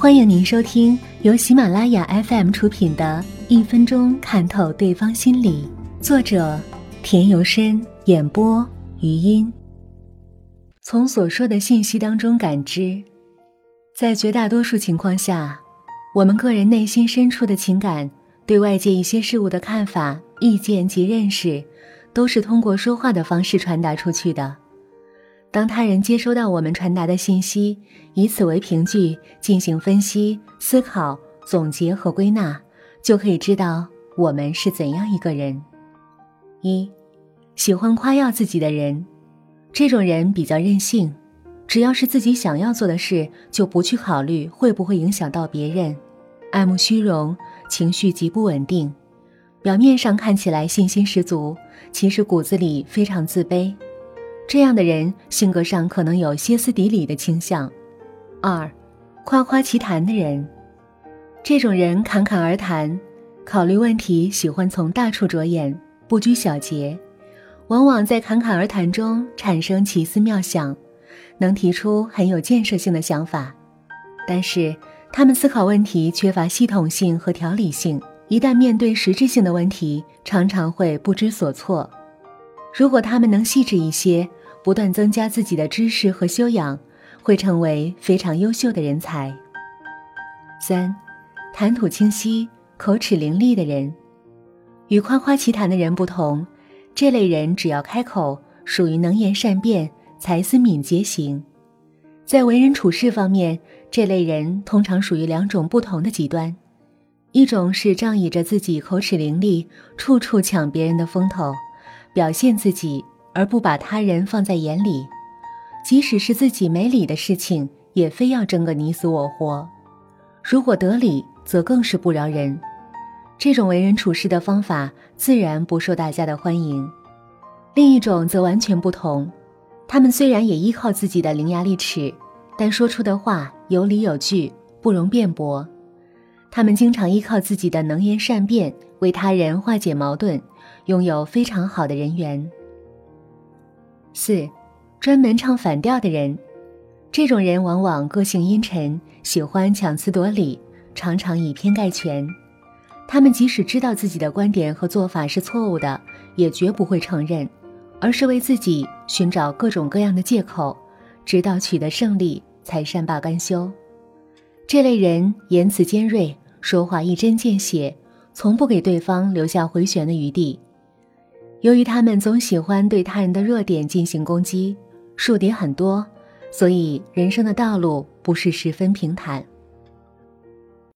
欢迎您收听由喜马拉雅 FM 出品的《一分钟看透对方心理》，作者田由深，演播余音。从所说的信息当中感知，在绝大多数情况下，我们个人内心深处的情感、对外界一些事物的看法、意见及认识，都是通过说话的方式传达出去的。当他人接收到我们传达的信息，以此为凭据进行分析、思考、总结和归纳，就可以知道我们是怎样一个人。一，喜欢夸耀自己的人，这种人比较任性，只要是自己想要做的事，就不去考虑会不会影响到别人，爱慕虚荣，情绪极不稳定，表面上看起来信心十足，其实骨子里非常自卑。这样的人性格上可能有歇斯底里的倾向。二，夸夸其谈的人，这种人侃侃而谈，考虑问题喜欢从大处着眼，不拘小节，往往在侃侃而谈中产生奇思妙想，能提出很有建设性的想法。但是他们思考问题缺乏系统性和条理性，一旦面对实质性的问题，常常会不知所措。如果他们能细致一些。不断增加自己的知识和修养，会成为非常优秀的人才。三，谈吐清晰、口齿伶俐的人，与夸夸其谈的人不同，这类人只要开口，属于能言善辩、才思敏捷型。在为人处事方面，这类人通常属于两种不同的极端：一种是仗义着自己口齿伶俐，处处抢别人的风头，表现自己。而不把他人放在眼里，即使是自己没理的事情，也非要争个你死我活。如果得理，则更是不饶人。这种为人处事的方法，自然不受大家的欢迎。另一种则完全不同，他们虽然也依靠自己的伶牙俐齿，但说出的话有理有据，不容辩驳。他们经常依靠自己的能言善辩，为他人化解矛盾，拥有非常好的人缘。四，专门唱反调的人，这种人往往个性阴沉，喜欢强词夺理，常常以偏概全。他们即使知道自己的观点和做法是错误的，也绝不会承认，而是为自己寻找各种各样的借口，直到取得胜利才善罢甘休。这类人言辞尖锐，说话一针见血，从不给对方留下回旋的余地。由于他们总喜欢对他人的弱点进行攻击，树敌很多，所以人生的道路不是十分平坦。